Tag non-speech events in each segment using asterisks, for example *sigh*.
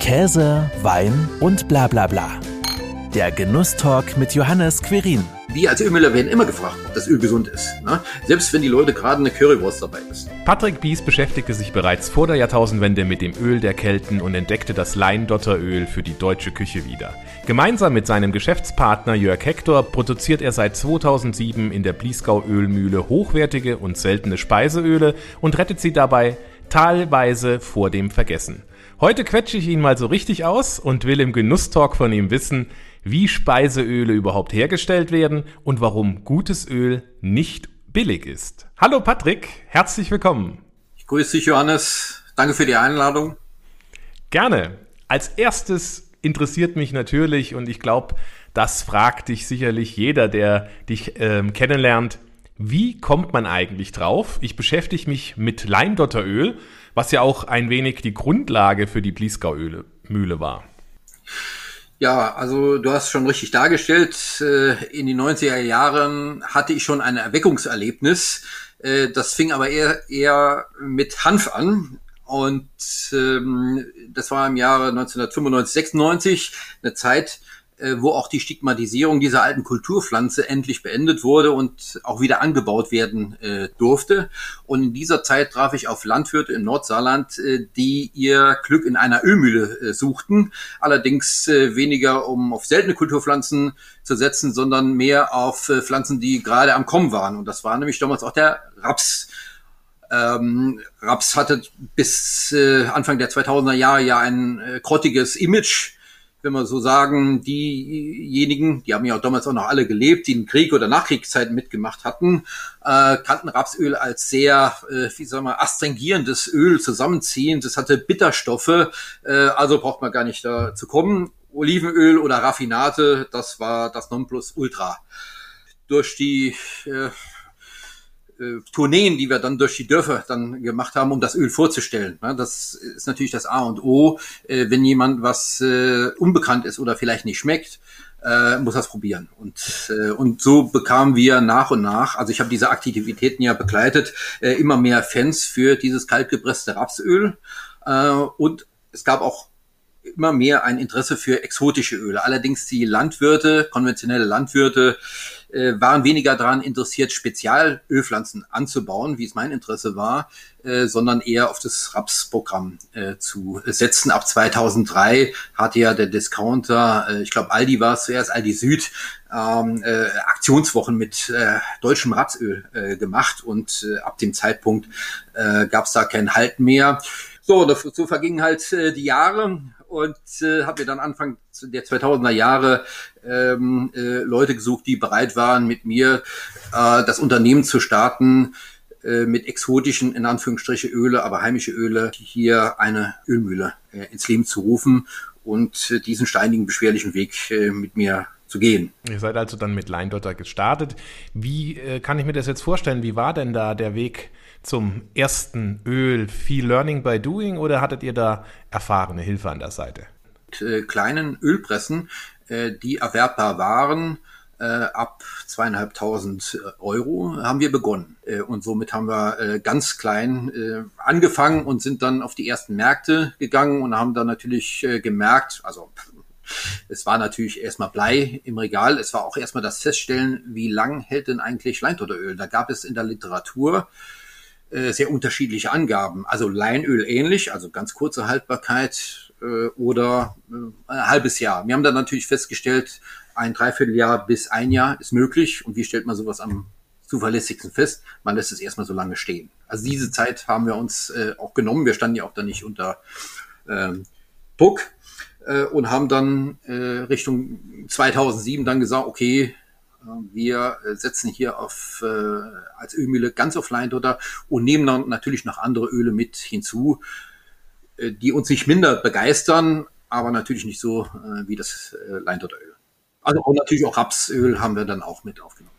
Käse, Wein und bla bla bla. Der Genusstalk mit Johannes Querin. Wir als Ölmüller werden immer gefragt, ob das Öl gesund ist. Ne? Selbst wenn die Leute gerade eine Currywurst dabei ist. Patrick Bies beschäftigte sich bereits vor der Jahrtausendwende mit dem Öl der Kelten und entdeckte das Leindotteröl für die deutsche Küche wieder. Gemeinsam mit seinem Geschäftspartner Jörg Hector produziert er seit 2007 in der Bliesgau Ölmühle hochwertige und seltene Speiseöle und rettet sie dabei teilweise vor dem Vergessen. Heute quetsche ich ihn mal so richtig aus und will im Genusstalk von ihm wissen, wie Speiseöle überhaupt hergestellt werden und warum gutes Öl nicht billig ist. Hallo Patrick, herzlich willkommen. Ich grüße dich, Johannes. Danke für die Einladung. Gerne. Als erstes interessiert mich natürlich, und ich glaube, das fragt dich sicherlich jeder, der dich ähm, kennenlernt, wie kommt man eigentlich drauf? Ich beschäftige mich mit Leimdotteröl, was ja auch ein wenig die Grundlage für die Bliesgau-Mühle war. Ja, also du hast schon richtig dargestellt. Äh, in den 90er Jahren hatte ich schon ein Erweckungserlebnis. Äh, das fing aber eher, eher mit Hanf an. Und ähm, das war im Jahre 1995, 96, eine Zeit, äh, wo auch die Stigmatisierung dieser alten Kulturpflanze endlich beendet wurde und auch wieder angebaut werden äh, durfte. Und in dieser Zeit traf ich auf Landwirte im Nordsaarland, äh, die ihr Glück in einer Ölmühle äh, suchten. Allerdings äh, weniger, um auf seltene Kulturpflanzen zu setzen, sondern mehr auf Pflanzen, die gerade am Kommen waren. Und das war nämlich damals auch der Raps. Ähm, Raps hatte bis äh, Anfang der 2000er Jahre ja ein äh, grottiges Image wenn wir so sagen, diejenigen, die haben ja auch damals auch noch alle gelebt, die in Krieg oder Nachkriegszeiten mitgemacht hatten, äh, kannten Rapsöl als sehr, äh, wie sagen wir, astringierendes Öl zusammenziehend. Das hatte Bitterstoffe, äh, also braucht man gar nicht da zu kommen. Olivenöl oder Raffinate, das war das Nonplusultra. Durch die äh, Tourneen, die wir dann durch die Dörfer dann gemacht haben, um das Öl vorzustellen. Das ist natürlich das A und O. Äh, wenn jemand was äh, unbekannt ist oder vielleicht nicht schmeckt, äh, muss das probieren. Und, äh, und so bekamen wir nach und nach, also ich habe diese Aktivitäten ja begleitet, äh, immer mehr Fans für dieses kaltgepresste Rapsöl. Äh, und es gab auch immer mehr ein Interesse für exotische Öle. Allerdings die Landwirte, konventionelle Landwirte, äh, waren weniger daran interessiert, Spezialölpflanzen anzubauen, wie es mein Interesse war, äh, sondern eher auf das Rapsprogramm äh, zu setzen. Ab 2003 hatte ja der Discounter, äh, ich glaube Aldi war es zuerst, Aldi Süd, ähm, äh, Aktionswochen mit äh, deutschem Rapsöl äh, gemacht und äh, ab dem Zeitpunkt äh, gab es da kein Halt mehr. So, so vergingen halt äh, die Jahre und äh, habe mir dann Anfang der 2000er Jahre ähm, äh, Leute gesucht, die bereit waren, mit mir äh, das Unternehmen zu starten, äh, mit exotischen, in Anführungsstriche Öle, aber heimische Öle, hier eine Ölmühle äh, ins Leben zu rufen und äh, diesen steinigen, beschwerlichen Weg äh, mit mir zu gehen. Ihr seid also dann mit Leindotter gestartet. Wie äh, kann ich mir das jetzt vorstellen? Wie war denn da der Weg zum ersten Öl? Viel Learning by Doing oder hattet ihr da erfahrene Hilfe an der Seite? Mit äh, kleinen Ölpressen, äh, die erwerbbar waren, äh, ab zweieinhalbtausend Euro haben wir begonnen. Äh, und somit haben wir äh, ganz klein äh, angefangen und sind dann auf die ersten Märkte gegangen und haben dann natürlich gemerkt, also es war natürlich erstmal Blei im Regal. Es war auch erstmal das Feststellen, wie lang hält denn eigentlich Leintotteröl? Da gab es in der Literatur äh, sehr unterschiedliche Angaben. Also Leinöl ähnlich, also ganz kurze Haltbarkeit äh, oder äh, ein halbes Jahr. Wir haben dann natürlich festgestellt, ein Dreivierteljahr bis ein Jahr ist möglich. Und wie stellt man sowas am zuverlässigsten fest? Man lässt es erstmal so lange stehen. Also diese Zeit haben wir uns äh, auch genommen. Wir standen ja auch da nicht unter ähm, Druck äh, und haben dann äh, Richtung 2007 dann gesagt, okay, wir äh, setzen hier auf, äh, als Ölmühle ganz auf Leindotter und nehmen dann natürlich noch andere Öle mit hinzu, äh, die uns nicht minder begeistern, aber natürlich nicht so äh, wie das äh, Leindotteröl. Also und natürlich auch Rapsöl haben wir dann auch mit aufgenommen.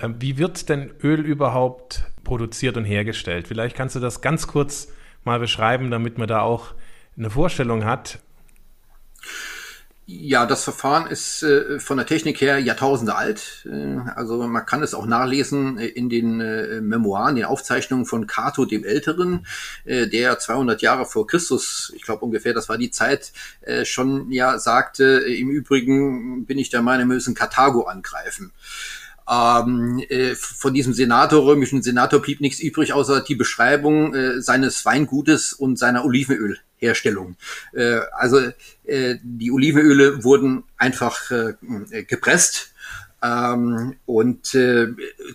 Ähm, wie wird denn Öl überhaupt produziert und hergestellt? Vielleicht kannst du das ganz kurz mal beschreiben, damit man da auch eine Vorstellung hat. Ja, das Verfahren ist äh, von der Technik her Jahrtausende alt. Äh, also man kann es auch nachlesen äh, in den äh, Memoiren, den Aufzeichnungen von Cato dem Älteren, äh, der 200 Jahre vor Christus, ich glaube ungefähr, das war die Zeit, äh, schon ja sagte, im Übrigen bin ich der Meinung, wir müssen Karthago angreifen. Ähm, äh, von diesem Senator, römischen Senator, blieb nichts übrig, außer die Beschreibung äh, seines Weingutes und seiner Olivenölherstellung. Äh, also äh, die Olivenöle wurden einfach äh, gepresst. Ähm, und äh,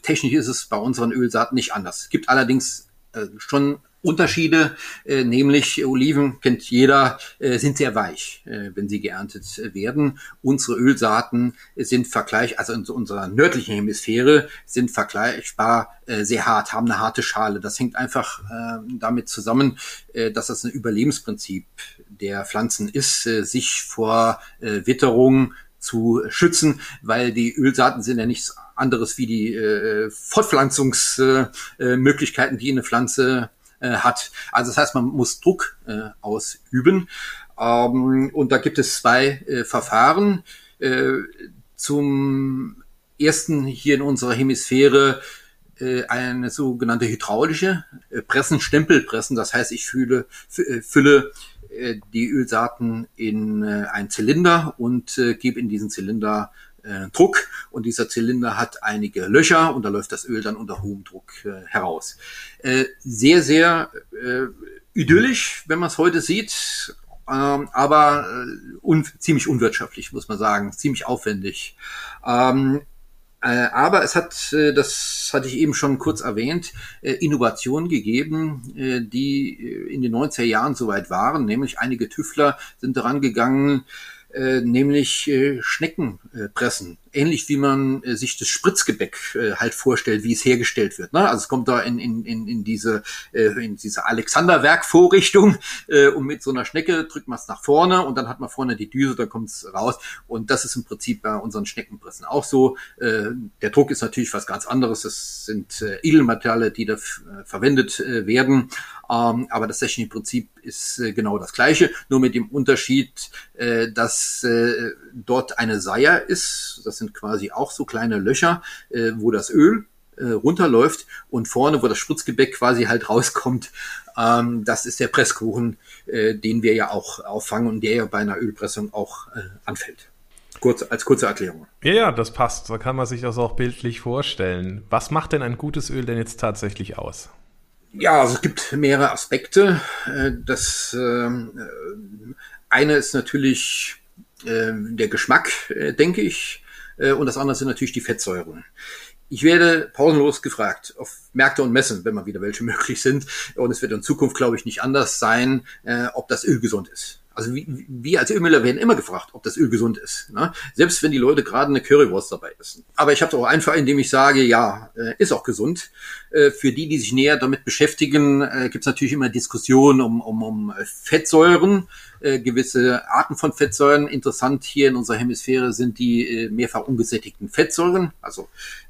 technisch ist es bei unseren Ölsaaten nicht anders. Es gibt allerdings äh, schon Unterschiede, äh, nämlich Oliven kennt jeder, äh, sind sehr weich, äh, wenn sie geerntet werden. Unsere Ölsaaten sind vergleich, also in unserer nördlichen Hemisphäre sind vergleichbar äh, sehr hart, haben eine harte Schale. Das hängt einfach äh, damit zusammen, äh, dass das ein Überlebensprinzip der Pflanzen ist, äh, sich vor äh, Witterung zu schützen, weil die Ölsaaten sind ja nichts anderes wie die äh, Fortpflanzungsmöglichkeiten, äh, die eine Pflanze äh, hat. Also das heißt, man muss Druck äh, ausüben. Ähm, und da gibt es zwei äh, Verfahren. Äh, zum ersten hier in unserer Hemisphäre äh, eine sogenannte hydraulische äh, Pressen, Stempelpressen. Das heißt, ich fühle, äh, fülle äh, die Ölsaaten in äh, einen Zylinder und äh, gebe in diesen Zylinder äh, Druck und dieser Zylinder hat einige Löcher und da läuft das Öl dann unter hohem Druck äh, heraus. Äh, sehr, sehr äh, idyllisch, wenn man es heute sieht, ähm, aber äh, un ziemlich unwirtschaftlich, muss man sagen, ziemlich aufwendig. Ähm, äh, aber es hat, äh, das hatte ich eben schon kurz erwähnt, äh, Innovationen gegeben, die in den 90er Jahren soweit waren. Nämlich einige Tüftler sind daran gegangen, nämlich Schneckenpressen ähnlich wie man äh, sich das Spritzgebäck äh, halt vorstellt, wie es hergestellt wird. Ne? Also es kommt da in, in, in, in diese äh, in diese Alexanderwerk-Vorrichtung *laughs* äh, und mit so einer Schnecke drückt man es nach vorne und dann hat man vorne die Düse, da kommt es raus und das ist im Prinzip bei unseren Schneckenpressen auch so. Äh, der Druck ist natürlich was ganz anderes. Das sind äh, Edelmaterialien, die da äh, verwendet äh, werden, ähm, aber das technische Prinzip ist äh, genau das gleiche, nur mit dem Unterschied, äh, dass äh, dort eine Seier ist. Das sind quasi auch so kleine Löcher, äh, wo das Öl äh, runterläuft und vorne, wo das Spritzgebäck quasi halt rauskommt, ähm, das ist der Presskuchen, äh, den wir ja auch auffangen und der ja bei einer Ölpressung auch äh, anfällt. Kurz, als kurze Erklärung. Ja, ja, das passt. Da kann man sich das auch bildlich vorstellen. Was macht denn ein gutes Öl denn jetzt tatsächlich aus? Ja, also es gibt mehrere Aspekte. Äh, das ähm, äh, eine ist natürlich äh, der Geschmack, denke ich. Äh, und das andere sind natürlich die Fettsäuren. Ich werde pausenlos gefragt auf Märkte und Messen, wenn mal wieder welche *laughs* möglich sind. Und es wird in Zukunft, glaube ich, nicht anders sein, äh, ob das Öl gesund ist. Also wir als Ölmüller werden immer gefragt, ob das Öl gesund ist. Ne? Selbst wenn die Leute gerade eine Currywurst dabei essen. Aber ich habe es auch einfach, indem ich sage, ja, äh, ist auch gesund. Äh, für die, die sich näher damit beschäftigen, äh, gibt es natürlich immer Diskussionen um, um, um Fettsäuren äh, gewisse Arten von Fettsäuren. Interessant hier in unserer Hemisphäre sind die äh, mehrfach ungesättigten Fettsäuren, also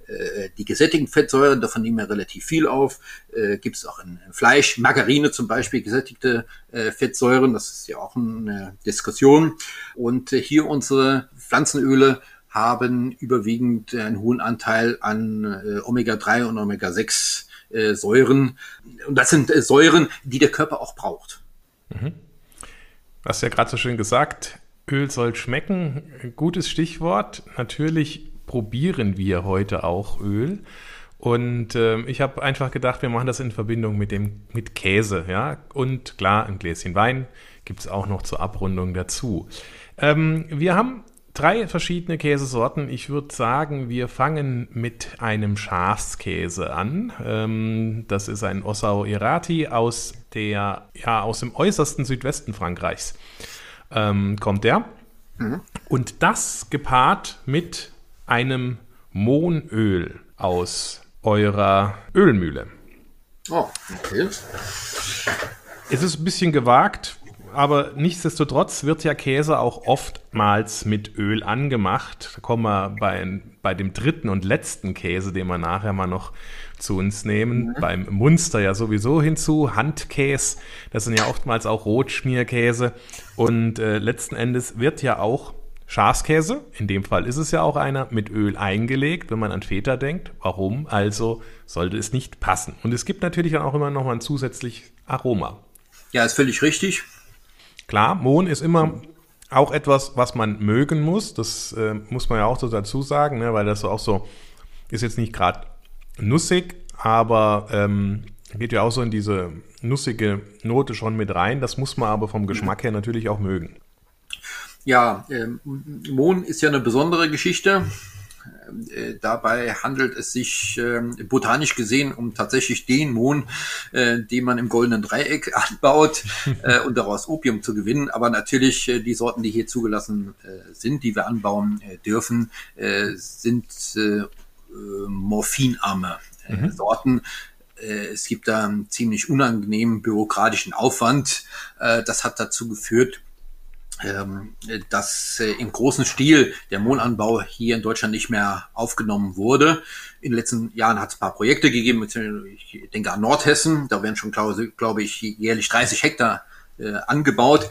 äh, die gesättigten Fettsäuren, davon nehmen wir relativ viel auf. Äh, Gibt es auch in, Fleisch, Margarine zum Beispiel, gesättigte äh, Fettsäuren, das ist ja auch eine Diskussion. Und äh, hier unsere Pflanzenöle haben überwiegend einen hohen Anteil an äh, Omega-3 und Omega-6 äh, Säuren. Und das sind äh, Säuren, die der Körper auch braucht. Mhm. Hast ja gerade so schön gesagt, Öl soll schmecken. Gutes Stichwort. Natürlich probieren wir heute auch Öl. Und äh, ich habe einfach gedacht, wir machen das in Verbindung mit dem mit Käse, ja. Und klar, ein Gläschen Wein gibt es auch noch zur Abrundung dazu. Ähm, wir haben drei verschiedene Käsesorten. Ich würde sagen, wir fangen mit einem Schafskäse an. Ähm, das ist ein Ossau Irati aus der, ja, aus dem äußersten Südwesten Frankreichs. Ähm, kommt der. Mhm. Und das gepaart mit einem Mohnöl aus eurer Ölmühle. Oh, okay. Es ist ein bisschen gewagt, aber nichtsdestotrotz wird ja Käse auch oftmals mit Öl angemacht. Da kommen wir bei, bei dem dritten und letzten Käse, den wir nachher mal noch zu uns nehmen, mhm. beim Munster ja sowieso hinzu, Handkäse, das sind ja oftmals auch Rotschmierkäse und äh, letzten Endes wird ja auch Schafskäse, in dem Fall ist es ja auch einer, mit Öl eingelegt, wenn man an Feta denkt. Warum? Also sollte es nicht passen. Und es gibt natürlich dann auch immer noch mal ein zusätzliches Aroma. Ja, ist völlig richtig. Klar, Mohn ist immer auch etwas, was man mögen muss. Das äh, muss man ja auch so dazu sagen, ne? weil das auch so ist jetzt nicht gerade nussig, aber ähm, geht ja auch so in diese nussige Note schon mit rein. Das muss man aber vom Geschmack her natürlich auch mögen. Ja, äh, Mohn ist ja eine besondere Geschichte. Äh, dabei handelt es sich äh, botanisch gesehen um tatsächlich den Mohn, äh, den man im goldenen Dreieck *laughs* anbaut äh, und daraus Opium zu gewinnen. Aber natürlich äh, die Sorten, die hier zugelassen äh, sind, die wir anbauen dürfen, sind morphinarme mhm. Sorten. Es gibt da einen ziemlich unangenehmen bürokratischen Aufwand. Das hat dazu geführt, dass äh, im großen Stil der Mohnanbau hier in Deutschland nicht mehr aufgenommen wurde. In den letzten Jahren hat es ein paar Projekte gegeben, ich denke an Nordhessen, da werden schon, glaube glaub ich, jährlich 30 Hektar äh, angebaut.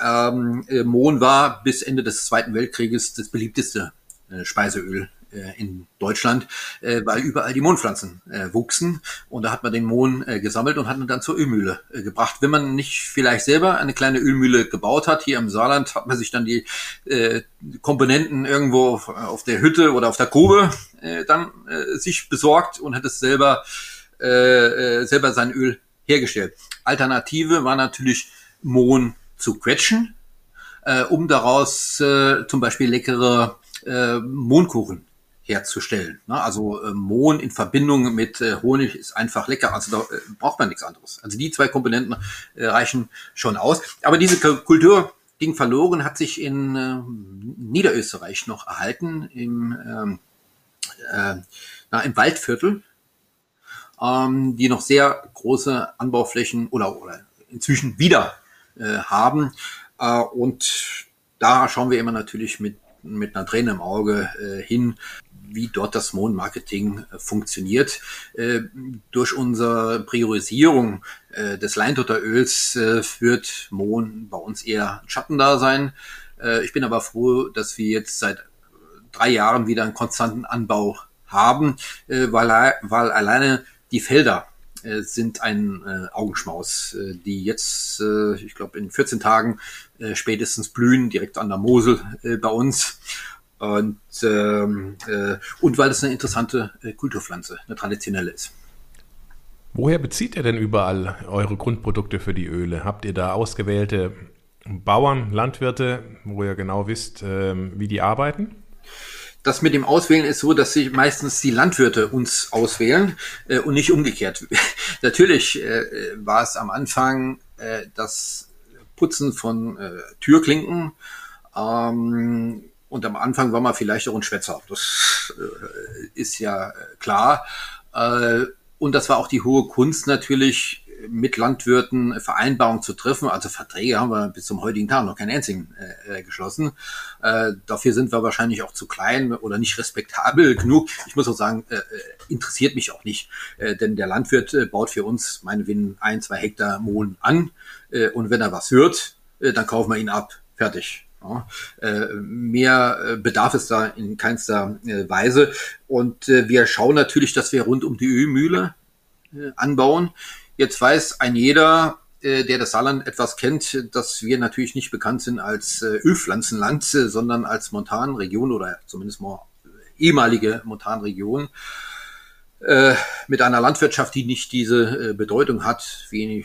Ähm, äh, Mohn war bis Ende des Zweiten Weltkrieges das beliebteste äh, Speiseöl in Deutschland, äh, weil überall die Mohnpflanzen äh, wuchsen. Und da hat man den Mohn äh, gesammelt und hat ihn dann zur Ölmühle äh, gebracht. Wenn man nicht vielleicht selber eine kleine Ölmühle gebaut hat, hier im Saarland hat man sich dann die äh, Komponenten irgendwo auf, der Hütte oder auf der Grube äh, dann äh, sich besorgt und hat es selber, äh, äh, selber sein Öl hergestellt. Alternative war natürlich Mohn zu quetschen, äh, um daraus äh, zum Beispiel leckere äh, Mohnkuchen herzustellen. Ne? Also äh, Mohn in Verbindung mit äh, Honig ist einfach lecker. Also da äh, braucht man nichts anderes. Also die zwei Komponenten äh, reichen schon aus. Aber diese Kultur ging verloren, hat sich in äh, Niederösterreich noch erhalten, im, ähm, äh, na, im Waldviertel, ähm, die noch sehr große Anbauflächen oder, oder inzwischen wieder äh, haben. Äh, und da schauen wir immer natürlich mit mit einer Träne im Auge äh, hin, wie dort das Mondmarketing äh, funktioniert. Äh, durch unsere Priorisierung äh, des Leintotteröls führt Mohn bei uns eher ein Schattendasein. Äh, ich bin aber froh, dass wir jetzt seit drei Jahren wieder einen konstanten Anbau haben, weil, weil alleine die Felder sind ein Augenschmaus, die jetzt, ich glaube, in 14 Tagen spätestens blühen, direkt an der Mosel bei uns. Und, ähm, äh, und weil es eine interessante äh, Kulturpflanze, eine traditionelle ist. Woher bezieht ihr denn überall eure Grundprodukte für die Öle? Habt ihr da ausgewählte Bauern, Landwirte, wo ihr genau wisst, ähm, wie die arbeiten? Das mit dem Auswählen ist so, dass sich meistens die Landwirte uns auswählen äh, und nicht umgekehrt. *laughs* Natürlich äh, war es am Anfang äh, das Putzen von äh, Türklinken. Ähm, und am Anfang war man vielleicht auch ein Schwätzer. Das äh, ist ja äh, klar. Äh, und das war auch die hohe Kunst natürlich, mit Landwirten Vereinbarungen zu treffen. Also Verträge haben wir bis zum heutigen Tag noch keinen einzigen äh, äh, geschlossen. Äh, dafür sind wir wahrscheinlich auch zu klein oder nicht respektabel genug. Ich muss auch sagen, äh, äh interessiert mich auch nicht. Denn der Landwirt baut für uns meinetwegen ein, zwei Hektar Mohn an. Und wenn er was hört, dann kaufen wir ihn ab. Fertig. Äh, mehr äh, bedarf es da in keinster äh, Weise. Und wir schauen natürlich, dass wir rund um die Ölmühle anbauen. Jetzt weiß ein jeder, der das Saarland etwas kennt, dass wir natürlich nicht bekannt sind als Ölpflanzenland, sondern als Montanregion oder zumindest mal ehemalige Montanregion mit einer Landwirtschaft, die nicht diese Bedeutung hat, wie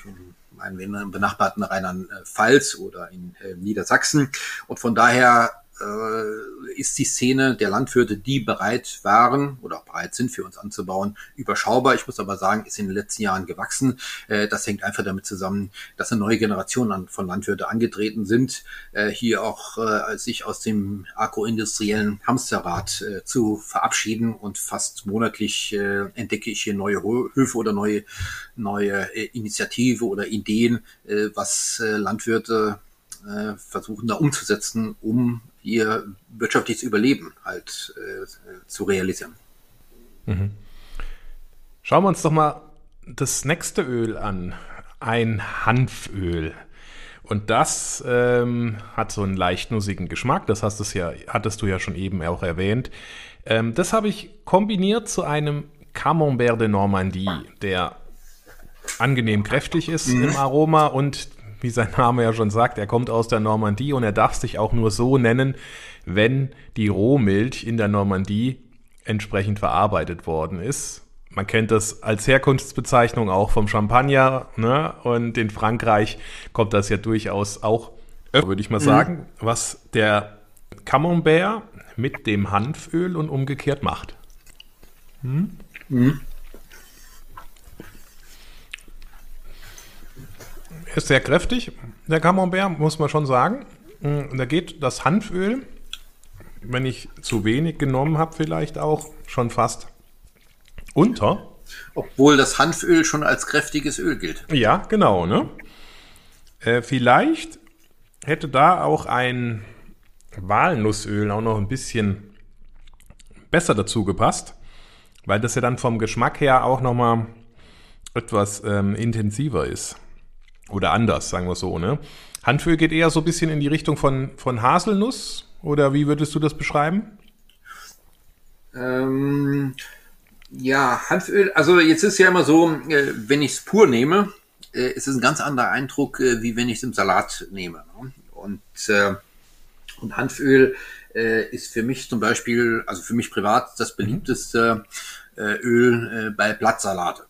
in benachbarten Rheinland-Pfalz oder in Niedersachsen. Und von daher äh, ist die Szene der Landwirte, die bereit waren oder auch bereit sind für uns anzubauen, überschaubar. Ich muss aber sagen, ist in den letzten Jahren gewachsen. Äh, das hängt einfach damit zusammen, dass eine neue Generation von Landwirte angetreten sind, äh, hier auch äh, sich aus dem agroindustriellen Hamsterrad äh, zu verabschieden und fast monatlich äh, entdecke ich hier neue Höfe oder neue, neue äh, Initiative oder Ideen, äh, was äh, Landwirte äh, versuchen da umzusetzen, um ihr wirtschaftliches Überleben halt äh, zu realisieren. Mhm. Schauen wir uns doch mal das nächste Öl an. Ein Hanföl. Und das ähm, hat so einen leicht nussigen Geschmack. Das hast es ja, hattest du ja schon eben auch erwähnt. Ähm, das habe ich kombiniert zu einem Camembert de Normandie, der angenehm kräftig ist mhm. im Aroma und wie sein Name ja schon sagt, er kommt aus der Normandie und er darf sich auch nur so nennen, wenn die Rohmilch in der Normandie entsprechend verarbeitet worden ist. Man kennt das als Herkunftsbezeichnung auch vom Champagner. Ne? Und in Frankreich kommt das ja durchaus auch, würde ich mal mhm. sagen, mhm. was der Camembert mit dem Hanföl und umgekehrt macht. Hm? Mhm. Ist sehr kräftig, der Camembert, muss man schon sagen. Und da geht das Hanföl, wenn ich zu wenig genommen habe, vielleicht auch schon fast unter. Obwohl das Hanföl schon als kräftiges Öl gilt. Ja, genau. Ne? Äh, vielleicht hätte da auch ein Walnussöl auch noch ein bisschen besser dazu gepasst, weil das ja dann vom Geschmack her auch nochmal etwas ähm, intensiver ist. Oder anders, sagen wir so. Ne? Hanföl geht eher so ein bisschen in die Richtung von, von Haselnuss. Oder wie würdest du das beschreiben? Ähm, ja, Hanföl, also jetzt ist ja immer so, äh, wenn ich es pur nehme, äh, ist es ein ganz anderer Eindruck, äh, wie wenn ich es im Salat nehme. Ne? Und, und Hanföl ist für mich zum Beispiel, also für mich privat, das beliebteste äh, Öl bei Blattsalate.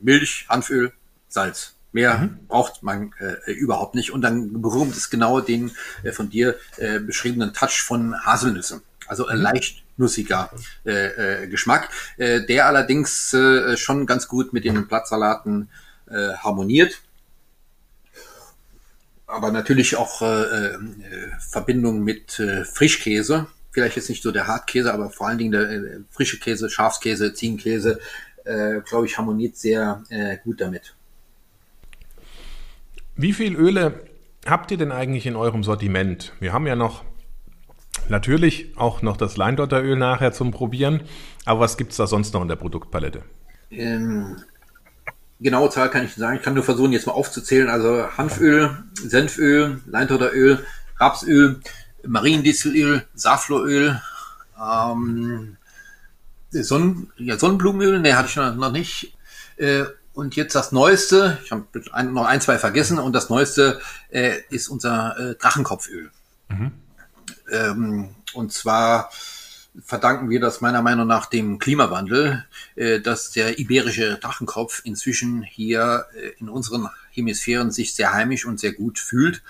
Milch, Hanföl, Salz. Mehr mhm. braucht man äh, überhaupt nicht. Und dann berühmt es genau den äh, von dir äh, beschriebenen Touch von Haselnüsse. Also ein mhm. leicht nussiger äh, äh, Geschmack, äh, der allerdings äh, schon ganz gut mit den Blattsalaten äh, harmoniert. Aber natürlich auch äh, äh, Verbindung mit äh, Frischkäse. Vielleicht jetzt nicht so der Hartkäse, aber vor allen Dingen der äh, frische Käse, Schafskäse, Ziegenkäse, äh, glaube ich, harmoniert sehr äh, gut damit. Wie viel Öle habt ihr denn eigentlich in eurem Sortiment? Wir haben ja noch natürlich auch noch das Leindotteröl nachher zum Probieren. Aber was gibt es da sonst noch in der Produktpalette? Ähm, genaue Zahl kann ich nicht sagen. Ich kann nur versuchen, jetzt mal aufzuzählen. Also Hanföl, Senföl, Leindotteröl, Rapsöl, Mariendistelöl, Saffloröl, ähm, Sonnen, ja, Sonnenblumenöl, ne, hatte ich noch nicht. Äh, und jetzt das Neueste, ich habe noch ein, zwei vergessen, und das Neueste äh, ist unser äh, Drachenkopföl. Mhm. Ähm, und zwar verdanken wir das meiner Meinung nach dem Klimawandel, äh, dass der iberische Drachenkopf inzwischen hier äh, in unseren Hemisphären sich sehr heimisch und sehr gut fühlt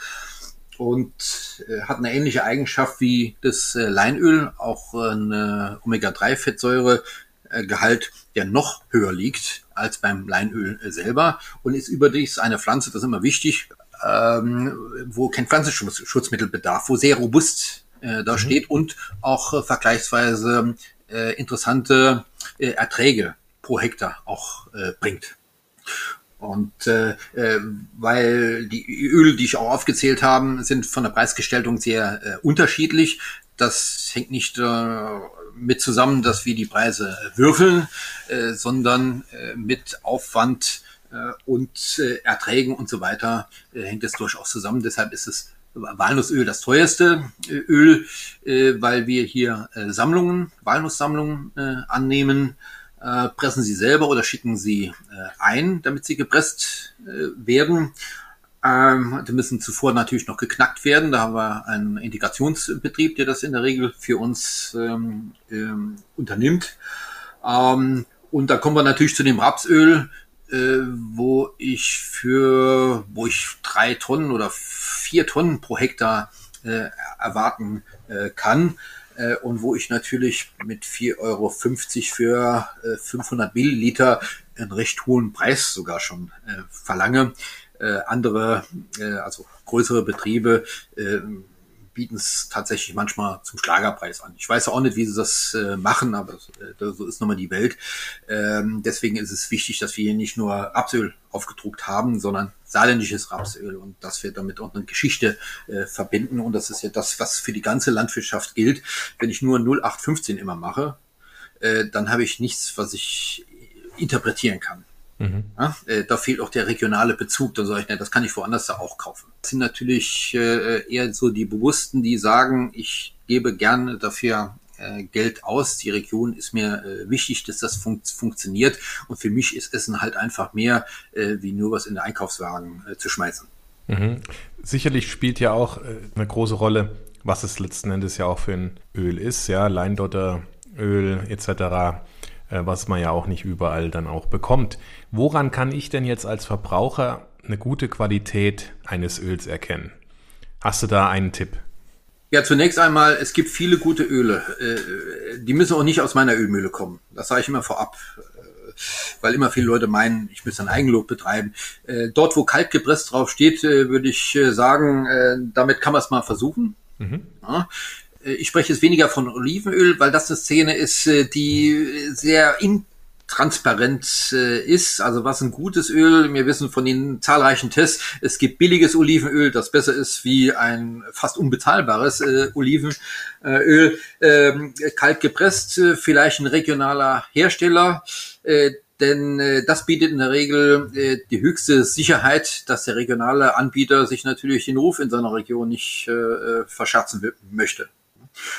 und äh, hat eine ähnliche Eigenschaft wie das äh, Leinöl, auch eine Omega-3-Fettsäure, äh, Gehalt, der noch höher liegt als beim Leinöl äh, selber und ist überdies eine Pflanze, das ist immer wichtig, ähm, wo kein Pflanzenschutzmittel bedarf, wo sehr robust äh, da mhm. steht und auch äh, vergleichsweise äh, interessante äh, Erträge pro Hektar auch äh, bringt. Und äh, äh, weil die Öle, die ich auch aufgezählt habe, sind von der Preisgestaltung sehr äh, unterschiedlich. Das hängt nicht äh, mit zusammen, dass wir die Preise würfeln, äh, sondern äh, mit Aufwand äh, und äh, Erträgen und so weiter äh, hängt es durchaus zusammen. Deshalb ist es Walnussöl das teuerste äh, Öl, äh, weil wir hier äh, Sammlungen, Walnusssammlungen äh, annehmen. Äh, pressen sie selber oder schicken sie äh, ein, damit sie gepresst äh, werden. Ähm, die müssen zuvor natürlich noch geknackt werden. Da haben wir einen Integrationsbetrieb, der das in der Regel für uns ähm, ähm, unternimmt. Ähm, und da kommen wir natürlich zu dem Rapsöl, äh, wo ich für, wo ich drei Tonnen oder vier Tonnen pro Hektar äh, erwarten äh, kann äh, und wo ich natürlich mit 4,50 Euro für äh, 500 Milliliter einen recht hohen Preis sogar schon äh, verlange äh, andere, äh, also größere Betriebe äh, bieten es tatsächlich manchmal zum Schlagerpreis an. Ich weiß auch nicht, wie sie das äh, machen, aber äh, so ist nochmal die Welt. Ähm, deswegen ist es wichtig, dass wir hier nicht nur Rapsöl aufgedruckt haben, sondern saarländisches Rapsöl und dass wir damit auch eine Geschichte äh, verbinden. Und das ist ja das, was für die ganze Landwirtschaft gilt. Wenn ich nur 0815 immer mache, äh, dann habe ich nichts, was ich interpretieren kann. Mhm. Ja, äh, da fehlt auch der regionale Bezug. Da sage ich, ne, das kann ich woanders da auch kaufen. Das sind natürlich äh, eher so die Bewussten, die sagen, ich gebe gerne dafür äh, Geld aus. Die Region ist mir äh, wichtig, dass das fun funktioniert. Und für mich ist Essen halt einfach mehr, äh, wie nur was in den Einkaufswagen äh, zu schmeißen. Mhm. Sicherlich spielt ja auch äh, eine große Rolle, was es letzten Endes ja auch für ein Öl ist, ja, Leindotter, Öl etc., äh, was man ja auch nicht überall dann auch bekommt. Woran kann ich denn jetzt als Verbraucher eine gute Qualität eines Öls erkennen? Hast du da einen Tipp? Ja, zunächst einmal, es gibt viele gute Öle. Äh, die müssen auch nicht aus meiner Ölmühle kommen. Das sage ich immer vorab. Äh, weil immer viele Leute meinen, ich müsste ein Eigenlob betreiben. Äh, dort, wo kalt gepresst drauf steht, würde ich sagen, damit kann man es mal versuchen. Mhm. Ja. Ich spreche jetzt weniger von Olivenöl, weil das eine Szene ist, die sehr in transparent äh, ist, also was ein gutes Öl. Wir wissen von den zahlreichen Tests, es gibt billiges Olivenöl, das besser ist wie ein fast unbezahlbares äh, Olivenöl, äh, kalt gepresst, äh, vielleicht ein regionaler Hersteller. Äh, denn äh, das bietet in der Regel äh, die höchste Sicherheit, dass der regionale Anbieter sich natürlich den Ruf in seiner Region nicht äh, äh verscherzen möchte.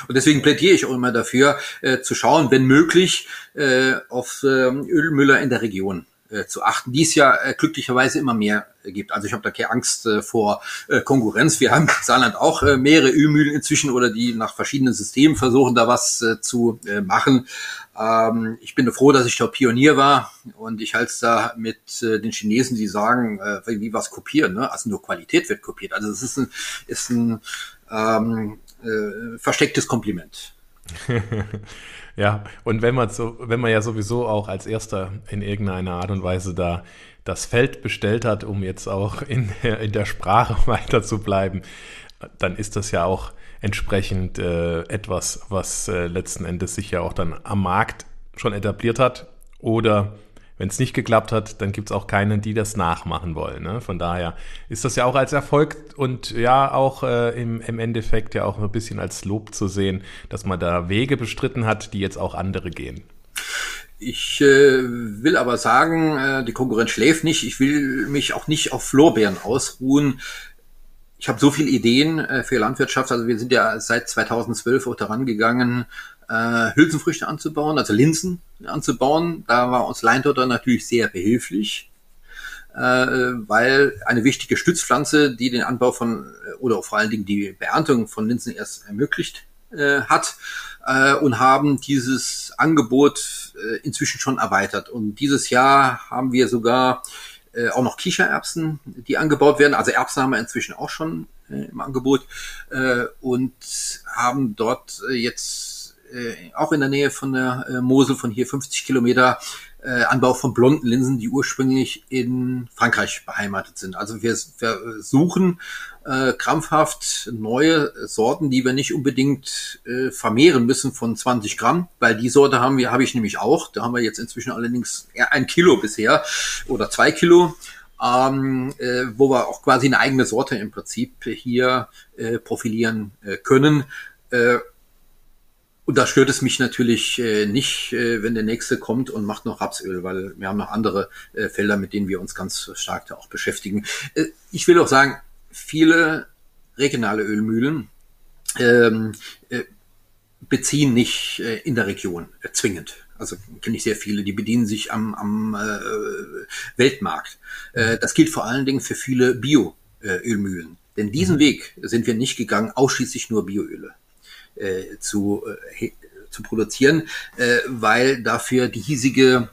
Und deswegen plädiere ich auch immer dafür, äh, zu schauen, wenn möglich, äh, auf äh, Ölmüller in der Region äh, zu achten, die es ja äh, glücklicherweise immer mehr äh, gibt. Also ich habe da keine Angst äh, vor Konkurrenz. Wir haben in Saarland auch mehrere Ölmühlen inzwischen oder die nach verschiedenen Systemen versuchen, da was zu machen. Ähm, ich bin froh, dass ich da Pionier war und ich halte es da mit äh, den Chinesen, die sagen, äh, wie was kopieren. Ne? Also nur Qualität wird kopiert. Also es ist ein, ist ein ähm, äh, verstecktes Kompliment. *laughs* ja, und wenn man so, wenn man ja sowieso auch als erster in irgendeiner Art und Weise da das Feld bestellt hat, um jetzt auch in der, *laughs* in der Sprache *laughs* weiter zu bleiben, dann ist das ja auch entsprechend äh, etwas, was äh, letzten Endes sich ja auch dann am Markt schon etabliert hat oder wenn es nicht geklappt hat, dann gibt es auch keinen, die das nachmachen wollen. Ne? Von daher ist das ja auch als Erfolg und ja auch äh, im, im Endeffekt ja auch ein bisschen als Lob zu sehen, dass man da Wege bestritten hat, die jetzt auch andere gehen. Ich äh, will aber sagen, äh, die Konkurrenz schläft nicht. Ich will mich auch nicht auf Lorbeeren ausruhen. Ich habe so viele Ideen äh, für Landwirtschaft. Also wir sind ja seit 2012 auch daran gegangen, äh, Hülsenfrüchte anzubauen, also Linsen anzubauen. Da war uns Leindotter natürlich sehr behilflich, äh, weil eine wichtige Stützpflanze, die den Anbau von äh, oder vor allen Dingen die Beerntung von Linsen erst ermöglicht äh, hat äh, und haben dieses Angebot äh, inzwischen schon erweitert. Und dieses Jahr haben wir sogar äh, auch noch Kichererbsen, die angebaut werden. Also Erbsen haben wir inzwischen auch schon äh, im Angebot äh, und haben dort äh, jetzt äh, auch in der Nähe von der äh, Mosel, von hier 50 Kilometer, äh, Anbau von blonden Linsen, die ursprünglich in Frankreich beheimatet sind. Also wir, wir suchen äh, krampfhaft neue Sorten, die wir nicht unbedingt äh, vermehren müssen von 20 Gramm, weil die Sorte haben wir, habe ich nämlich auch. Da haben wir jetzt inzwischen allerdings eher ein Kilo bisher oder zwei Kilo. Ähm, äh, wo wir auch quasi eine eigene Sorte im Prinzip hier äh, profilieren äh, können. Äh, und da stört es mich natürlich äh, nicht, äh, wenn der nächste kommt und macht noch Rapsöl, weil wir haben noch andere äh, Felder, mit denen wir uns ganz stark da auch beschäftigen. Äh, ich will auch sagen, viele regionale Ölmühlen ähm, äh, beziehen nicht äh, in der Region äh, zwingend. Also kenne ich sehr viele, die bedienen sich am, am äh, Weltmarkt. Äh, das gilt vor allen Dingen für viele Bio-Ölmühlen. Denn diesen mhm. Weg sind wir nicht gegangen, ausschließlich nur Bioöle äh, zu, äh, zu produzieren, äh, weil dafür die hiesige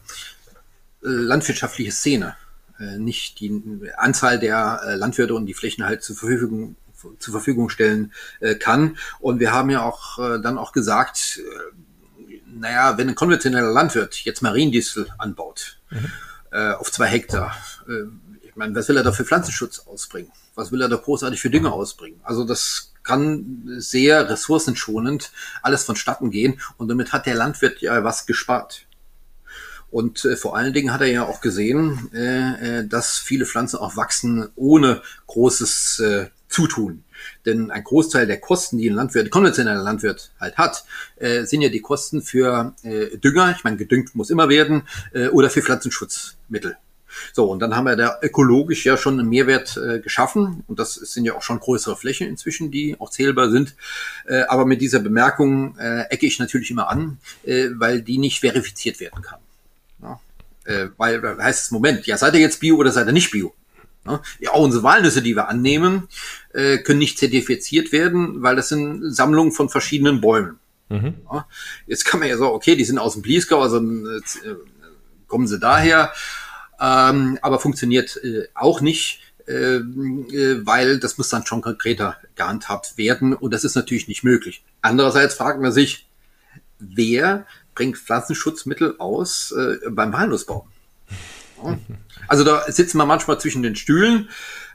äh, landwirtschaftliche Szene äh, nicht die Anzahl der äh, Landwirte und die Flächen halt zur Verfügung zur Verfügung stellen äh, kann. Und wir haben ja auch äh, dann auch gesagt, äh, naja, wenn ein konventioneller Landwirt jetzt Mariendistel anbaut mhm. äh, auf zwei Hektar, äh, ich meine, was will er da für Pflanzenschutz ausbringen? Was will er da großartig für Dinge ausbringen? Also das kann sehr ressourcenschonend alles vonstatten gehen und damit hat der Landwirt ja was gespart. Und äh, vor allen Dingen hat er ja auch gesehen, äh, äh, dass viele Pflanzen auch wachsen ohne großes äh, Zutun. Denn ein Großteil der Kosten, die ein Landwirt, konventioneller Landwirt halt hat, äh, sind ja die Kosten für äh, Dünger, ich meine, gedüngt muss immer werden, äh, oder für Pflanzenschutzmittel. So, und dann haben wir da ökologisch ja schon einen Mehrwert äh, geschaffen. Und das sind ja auch schon größere Flächen inzwischen, die auch zählbar sind. Äh, aber mit dieser Bemerkung äh, ecke ich natürlich immer an, äh, weil die nicht verifiziert werden kann. Ja? Äh, weil da heißt es, Moment, ja, seid ihr jetzt Bio oder seid ihr nicht Bio? Ja, auch unsere Walnüsse, die wir annehmen, äh, können nicht zertifiziert werden, weil das sind Sammlungen von verschiedenen Bäumen. Mhm. Ja, jetzt kann man ja sagen, okay, die sind aus dem Bliesgau, also äh, kommen sie daher, ähm, aber funktioniert äh, auch nicht, äh, äh, weil das muss dann schon konkreter gehandhabt werden und das ist natürlich nicht möglich. Andererseits fragt man sich, wer bringt Pflanzenschutzmittel aus äh, beim Walnussbau? Ja. Also da sitzen wir manchmal zwischen den Stühlen.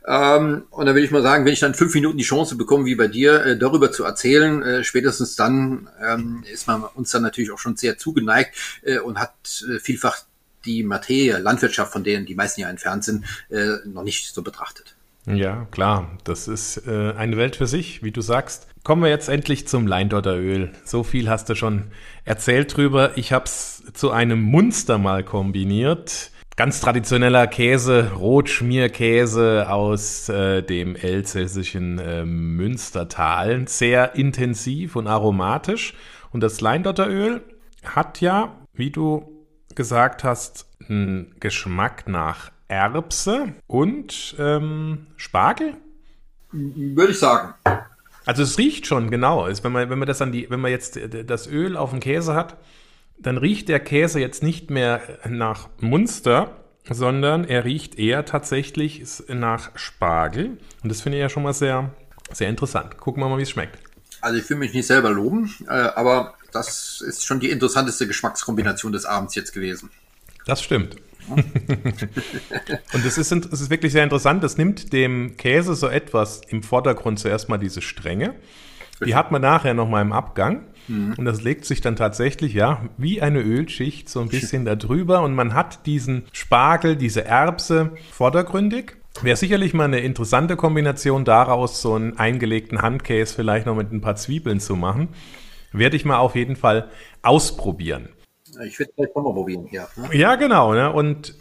Ähm, und da will ich mal sagen, wenn ich dann fünf Minuten die Chance bekomme, wie bei dir, äh, darüber zu erzählen, äh, spätestens dann ähm, ist man uns dann natürlich auch schon sehr zugeneigt äh, und hat äh, vielfach die Materie, Landwirtschaft, von denen die meisten ja entfernt sind, äh, noch nicht so betrachtet. Ja, klar. Das ist äh, eine Welt für sich, wie du sagst. Kommen wir jetzt endlich zum Leindotteröl. So viel hast du schon erzählt drüber. Ich habe es zu einem Munster mal kombiniert. Ganz traditioneller Käse, Rotschmierkäse aus äh, dem elsässischen äh, Münstertal. Sehr intensiv und aromatisch. Und das Leindotteröl hat ja, wie du gesagt hast, einen Geschmack nach Erbse und ähm, Spargel? Würde ich sagen. Also es riecht schon, genau. wenn man, wenn man das an die, wenn man jetzt das Öl auf dem Käse hat, dann riecht der Käse jetzt nicht mehr nach Munster, sondern er riecht eher tatsächlich nach Spargel. Und das finde ich ja schon mal sehr, sehr interessant. Gucken wir mal, wie es schmeckt. Also ich will mich nicht selber loben, äh, aber das ist schon die interessanteste Geschmackskombination des Abends jetzt gewesen. Das stimmt. *laughs* und es ist, es ist wirklich sehr interessant. Das nimmt dem Käse so etwas im Vordergrund zuerst mal diese Stränge. Die hat man nachher nochmal im Abgang. Mhm. Und das legt sich dann tatsächlich, ja, wie eine Ölschicht so ein bisschen da drüber. Und man hat diesen Spargel, diese Erbse vordergründig. Wäre sicherlich mal eine interessante Kombination daraus, so einen eingelegten Handkäse vielleicht noch mit ein paar Zwiebeln zu machen. Werde ich mal auf jeden Fall ausprobieren. Ich werde vielleicht mal probieren, ja. Ne? Ja, genau. Ne? Und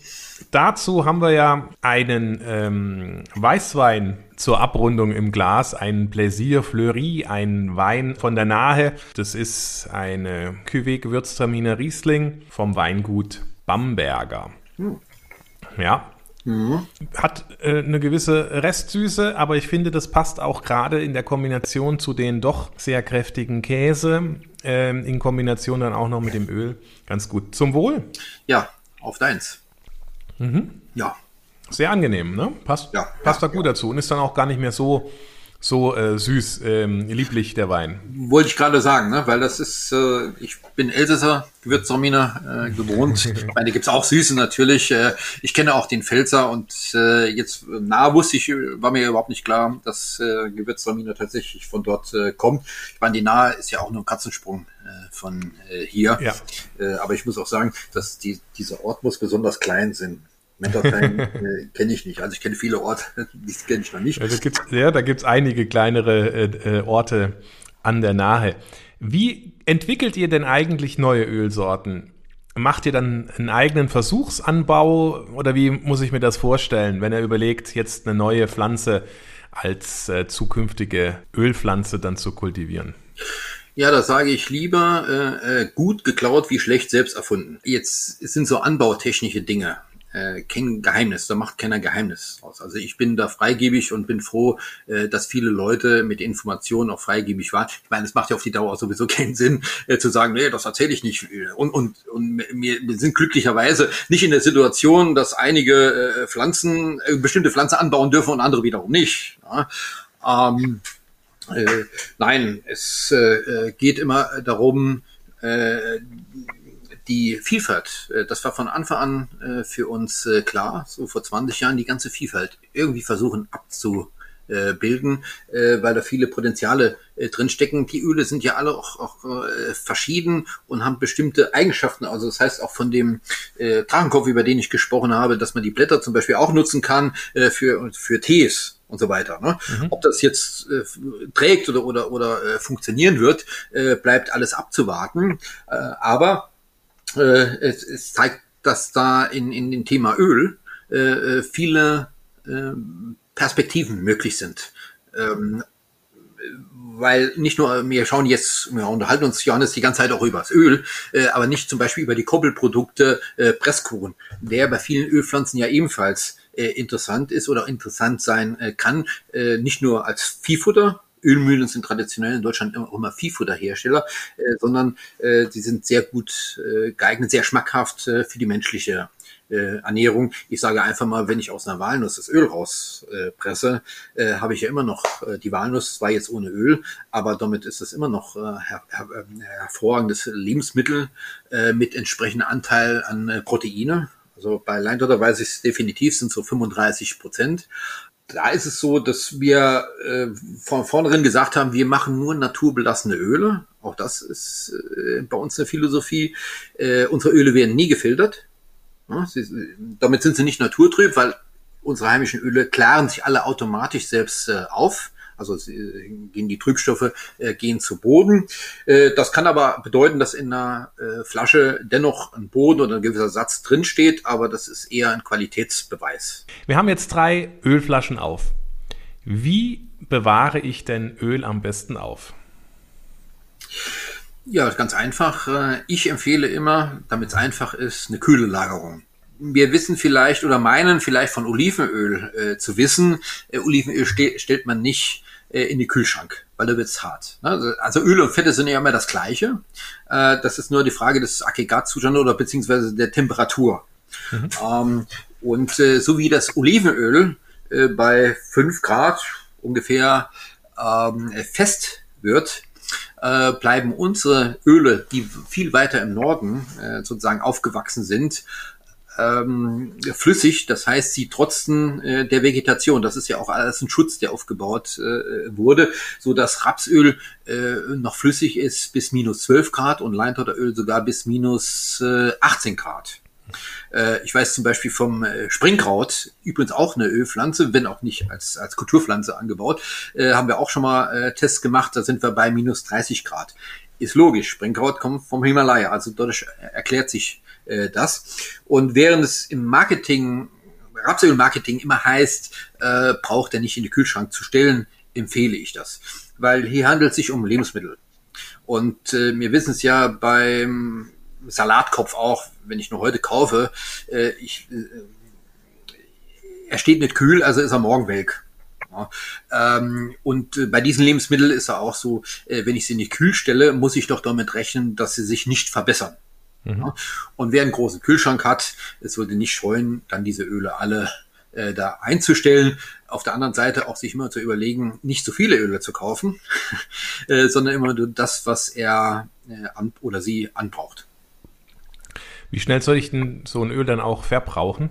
dazu haben wir ja einen ähm, Weißwein zur Abrundung im Glas, einen Plaisir Fleury, ein Wein von der Nahe. Das ist eine Cuvée Gewürztraminer Riesling vom Weingut Bamberger. Hm. Ja, Mhm. Hat äh, eine gewisse Restsüße, aber ich finde, das passt auch gerade in der Kombination zu den doch sehr kräftigen Käse, äh, in Kombination dann auch noch mit dem Öl, ganz gut. Zum Wohl. Ja, auf deins. Mhm. Ja. Sehr angenehm, ne? Passt, ja, passt ja, da gut ja. dazu und ist dann auch gar nicht mehr so so äh, süß, ähm, lieblich der Wein. Wollte ich gerade sagen, ne? weil das ist, äh, ich bin Elsässer Gewürztraminer äh, gewohnt. *laughs* ich meine, die gibt's auch Süße natürlich. Äh, ich kenne auch den Pfälzer und äh, jetzt nah wusste ich, war mir überhaupt nicht klar, dass äh, Gewürztraminer tatsächlich von dort äh, kommt. Ich meine, die Nahe ist ja auch nur ein Katzensprung äh, von äh, hier. Ja. Äh, aber ich muss auch sagen, dass die, dieser Ort muss besonders klein sein. Mentorsheim äh, kenne ich nicht. Also ich kenne viele Orte, *laughs* die kenne ich noch nicht. Also gibt's, ja, da gibt es einige kleinere äh, äh, Orte an der Nahe. Wie entwickelt ihr denn eigentlich neue Ölsorten? Macht ihr dann einen eigenen Versuchsanbau oder wie muss ich mir das vorstellen, wenn er überlegt, jetzt eine neue Pflanze als äh, zukünftige Ölpflanze dann zu kultivieren? Ja, da sage ich lieber äh, äh gut geklaut wie schlecht selbst erfunden. Jetzt sind so anbautechnische Dinge äh, kein Geheimnis, da macht keiner Geheimnis aus. Also ich bin da freigebig und bin froh, äh, dass viele Leute mit Informationen auch freigebig waren. Ich meine, es macht ja auf die Dauer sowieso *laughs* keinen Sinn, äh, zu sagen, nee, das erzähle ich nicht. Und, und, und wir, sind glücklicherweise nicht in der Situation, dass einige äh, Pflanzen, äh, bestimmte Pflanzen anbauen dürfen und andere wiederum nicht. Ja? Ähm, äh, nein, es äh, geht immer darum, äh, die Vielfalt, äh, das war von Anfang an äh, für uns äh, klar, so vor 20 Jahren die ganze Vielfalt irgendwie versuchen abzubilden, weil da viele Potenziale drinstecken. Die Öle sind ja alle auch, auch verschieden und haben bestimmte Eigenschaften. Also das heißt auch von dem Drachenkopf, über den ich gesprochen habe, dass man die Blätter zum Beispiel auch nutzen kann für, für Tees und so weiter. Ne? Mhm. Ob das jetzt äh, trägt oder oder oder äh, funktionieren wird, äh, bleibt alles abzuwarten. Äh, aber äh, es, es zeigt, dass da in, in dem Thema Öl äh, viele äh, Perspektiven möglich sind. Ähm, weil nicht nur, wir schauen jetzt, wir unterhalten uns, Johannes, die ganze Zeit auch über das Öl, äh, aber nicht zum Beispiel über die Koppelprodukte äh, Presskuchen, der bei vielen Ölpflanzen ja ebenfalls äh, interessant ist oder interessant sein äh, kann, äh, nicht nur als Viehfutter, Ölmühlen sind traditionell in Deutschland auch immer Viehfutterhersteller, äh, sondern äh, sie sind sehr gut äh, geeignet, sehr schmackhaft äh, für die menschliche äh, Ernährung. Ich sage einfach mal, wenn ich aus einer Walnuss das Öl rauspresse, äh, äh, habe ich ja immer noch äh, die Walnuss, zwar jetzt ohne Öl, aber damit ist es immer noch äh, her her hervorragendes Lebensmittel äh, mit entsprechendem Anteil an äh, Proteine. Also bei Leindotter weiß ich es definitiv, sind so 35 Prozent da ist es so, dass wir äh, von vornherein gesagt haben, wir machen nur naturbelassene Öle. Auch das ist äh, bei uns eine Philosophie. Äh, unsere Öle werden nie gefiltert. Ja, sie, damit sind sie nicht naturtrüb, weil unsere heimischen Öle klaren sich alle automatisch selbst äh, auf. Also äh, gehen die Trübstoffe äh, gehen zu Boden. Äh, das kann aber bedeuten, dass in einer äh, Flasche dennoch ein Boden oder ein gewisser Satz drinsteht, aber das ist eher ein Qualitätsbeweis. Wir haben jetzt drei Ölflaschen auf. Wie bewahre ich denn Öl am besten auf? Ja, ganz einfach. Äh, ich empfehle immer, damit es einfach ist, eine kühle Lagerung. Wir wissen vielleicht oder meinen vielleicht von Olivenöl äh, zu wissen, äh, Olivenöl ste stellt man nicht äh, in die Kühlschrank, weil da wird's hart. Ne? Also, also Öl und Fette sind ja immer das Gleiche. Äh, das ist nur die Frage des Aggregatzustands oder beziehungsweise der Temperatur. Mhm. Ähm, und äh, so wie das Olivenöl äh, bei fünf Grad ungefähr ähm, fest wird, äh, bleiben unsere Öle, die viel weiter im Norden äh, sozusagen aufgewachsen sind, ähm, flüssig, das heißt, sie trotzen äh, der Vegetation. Das ist ja auch alles ein Schutz, der aufgebaut äh, wurde, so dass Rapsöl äh, noch flüssig ist bis minus 12 Grad und Leintotteröl sogar bis minus äh, 18 Grad. Äh, ich weiß zum Beispiel vom äh, Springkraut, übrigens auch eine Ölpflanze, wenn auch nicht als, als Kulturpflanze angebaut, äh, haben wir auch schon mal Tests gemacht, da sind wir bei minus 30 Grad. Ist logisch, Springkraut kommt vom Himalaya, also dadurch erklärt sich äh, das. Und während es im Marketing, Rapsöl-Marketing immer heißt, äh, braucht er nicht in den Kühlschrank zu stellen, empfehle ich das. Weil hier handelt es sich um Lebensmittel. Und äh, wir wissen es ja beim Salatkopf auch, wenn ich nur heute kaufe, äh, ich, äh, er steht nicht kühl, also ist er morgen weg. Ja, ähm, und äh, bei diesen Lebensmitteln ist er auch so, äh, wenn ich sie nicht kühl stelle, muss ich doch damit rechnen, dass sie sich nicht verbessern. Mhm. Ja, und wer einen großen Kühlschrank hat, es würde nicht scheuen, dann diese Öle alle äh, da einzustellen. Auf der anderen Seite auch sich immer zu überlegen, nicht zu viele Öle zu kaufen, *laughs* äh, sondern immer nur das, was er äh, an, oder sie anbraucht. Wie schnell soll ich denn so ein Öl dann auch verbrauchen?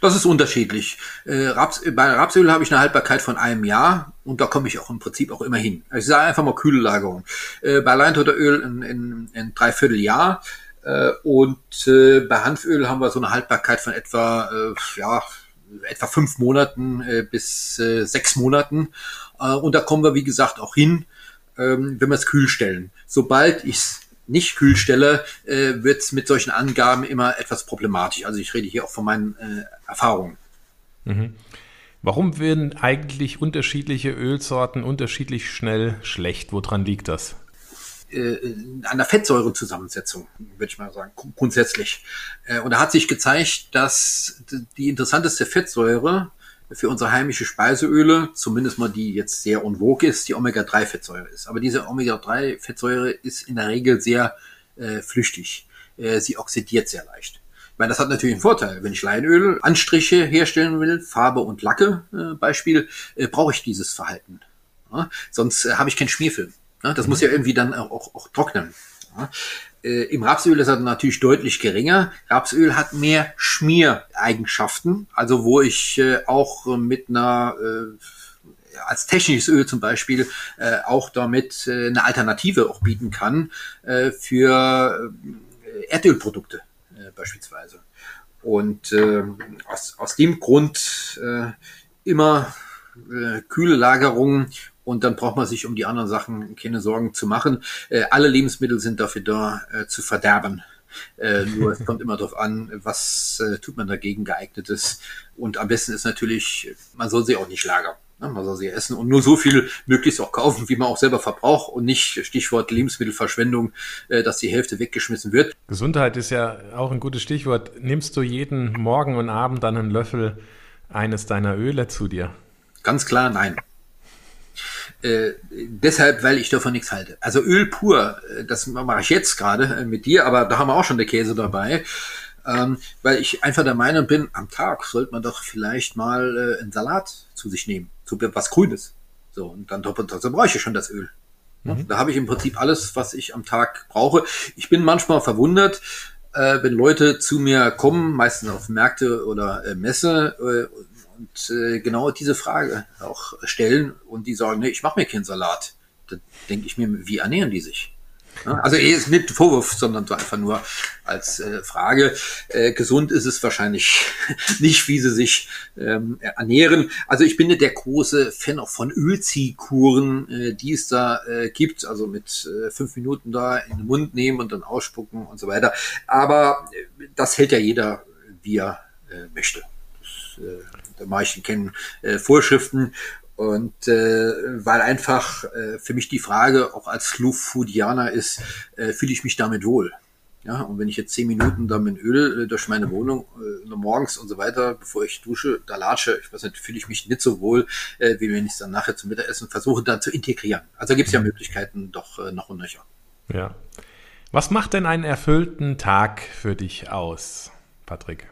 Das ist unterschiedlich. Äh, Raps, bei Rapsöl habe ich eine Haltbarkeit von einem Jahr und da komme ich auch im Prinzip auch immer hin. Also ich sage einfach mal kühle Lagerung. Äh, bei Leintotteröl in, in, in dreiviertel Jahr äh, und äh, bei Hanföl haben wir so eine Haltbarkeit von etwa, äh, ja, etwa fünf Monaten äh, bis äh, sechs Monaten. Äh, und da kommen wir, wie gesagt, auch hin, ähm, wenn wir es kühl stellen. Sobald ich es nicht kühl stelle, äh, wird es mit solchen Angaben immer etwas problematisch. Also ich rede hier auch von meinen äh, Erfahrungen. Mhm. Warum werden eigentlich unterschiedliche Ölsorten unterschiedlich schnell schlecht? Woran liegt das? Äh, an der Fettsäurezusammensetzung, würde ich mal sagen, grundsätzlich. Äh, und da hat sich gezeigt, dass die interessanteste Fettsäure für unsere heimische Speiseöle, zumindest mal die jetzt sehr vogue ist, die Omega-3-Fettsäure ist. Aber diese Omega-3-Fettsäure ist in der Regel sehr äh, flüchtig. Äh, sie oxidiert sehr leicht. Ich meine, das hat natürlich einen Vorteil. Wenn ich Leinöl Anstriche herstellen will, Farbe und Lacke äh, Beispiel, äh, brauche ich dieses Verhalten. Ja? Sonst äh, habe ich keinen Schmierfilm. Ja? Das mhm. muss ja irgendwie dann auch, auch trocknen. Ja? Äh, Im Rapsöl ist er natürlich deutlich geringer. Rapsöl hat mehr Schmiereigenschaften, also wo ich äh, auch mit einer äh, als technisches Öl zum Beispiel äh, auch damit äh, eine Alternative auch bieten kann äh, für äh, Erdölprodukte äh, beispielsweise. Und äh, aus, aus dem Grund äh, immer äh, kühle Lagerung und dann braucht man sich um die anderen Sachen keine Sorgen zu machen. Äh, alle Lebensmittel sind dafür da, äh, zu verderben. Äh, nur es kommt immer darauf an, was äh, tut man dagegen geeignetes. Und am besten ist natürlich, man soll sie auch nicht lagern. Ne? Man soll sie essen und nur so viel möglichst auch kaufen, wie man auch selber verbraucht und nicht Stichwort Lebensmittelverschwendung, äh, dass die Hälfte weggeschmissen wird. Gesundheit ist ja auch ein gutes Stichwort. Nimmst du jeden Morgen und Abend dann einen Löffel eines deiner Öle zu dir? Ganz klar, nein. Äh, deshalb, weil ich davon nichts halte. Also Öl pur, äh, das mache ich jetzt gerade äh, mit dir, aber da haben wir auch schon der Käse dabei. Ähm, weil ich einfach der Meinung bin, am Tag sollte man doch vielleicht mal äh, einen Salat zu sich nehmen, so was Grünes. So, und dann doppelt, also brauche ich ja schon das Öl. Mhm. Da habe ich im Prinzip alles, was ich am Tag brauche. Ich bin manchmal verwundert, äh, wenn Leute zu mir kommen, meistens auf Märkte oder äh, Messe, äh, und äh, genau diese Frage auch stellen und die sagen, nee, ich mache mir keinen Salat. Da denke ich mir, wie ernähren die sich? Also eh ist nicht Vorwurf, sondern so einfach nur als äh, Frage. Äh, gesund ist es wahrscheinlich *laughs* nicht, wie sie sich ähm, ernähren. Also ich bin nicht der große Fan auch von Ölziehkuren, äh, die es da äh, gibt. Also mit äh, fünf Minuten da in den Mund nehmen und dann ausspucken und so weiter. Aber äh, das hält ja jeder, wie er äh, möchte. Das, äh, der Marchen kennen äh, Vorschriften und äh, weil einfach äh, für mich die Frage auch als Slow Foodianer ist, äh, fühle ich mich damit wohl? Ja, und wenn ich jetzt zehn Minuten da mit Öl äh, durch meine Wohnung äh, morgens und so weiter, bevor ich dusche, da latsche, ich weiß nicht, fühle ich mich nicht so wohl, äh, wie wenn ich es dann nachher zum Mittagessen versuche, da zu integrieren. Also gibt es ja Möglichkeiten doch äh, noch und nöcher. Ja. Was macht denn einen erfüllten Tag für dich aus, Patrick?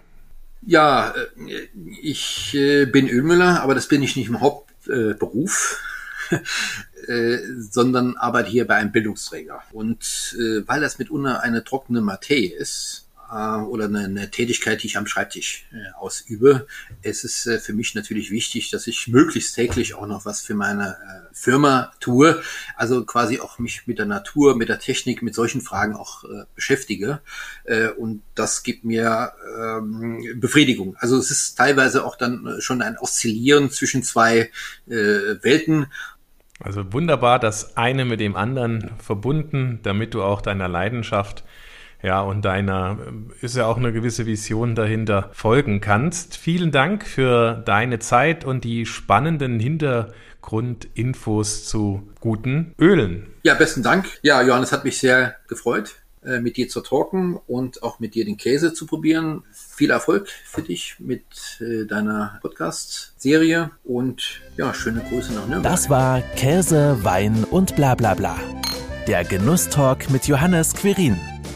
Ja, äh, ich äh, bin Ölmüller, aber das bin ich nicht im Hauptberuf, *laughs* äh, sondern arbeite hier bei einem Bildungsträger. Und weil das mitunter eine trockene Materie ist, oder eine, eine Tätigkeit, die ich am Schreibtisch äh, ausübe. Es ist äh, für mich natürlich wichtig, dass ich möglichst täglich auch noch was für meine äh, Firma tue. Also quasi auch mich mit der Natur, mit der Technik, mit solchen Fragen auch äh, beschäftige. Äh, und das gibt mir ähm, Befriedigung. Also es ist teilweise auch dann schon ein Oszillieren zwischen zwei äh, Welten. Also wunderbar, das eine mit dem anderen verbunden, damit du auch deiner Leidenschaft ja, und deiner ist ja auch eine gewisse Vision dahinter folgen kannst. Vielen Dank für deine Zeit und die spannenden Hintergrundinfos zu guten Ölen. Ja, besten Dank. Ja, Johannes hat mich sehr gefreut, äh, mit dir zu talken und auch mit dir den Käse zu probieren. Viel Erfolg für dich mit äh, deiner Podcast-Serie und ja, schöne Grüße nach Nürnberg. Das war Käse, Wein und bla bla bla. Der Genusstalk mit Johannes Quirin.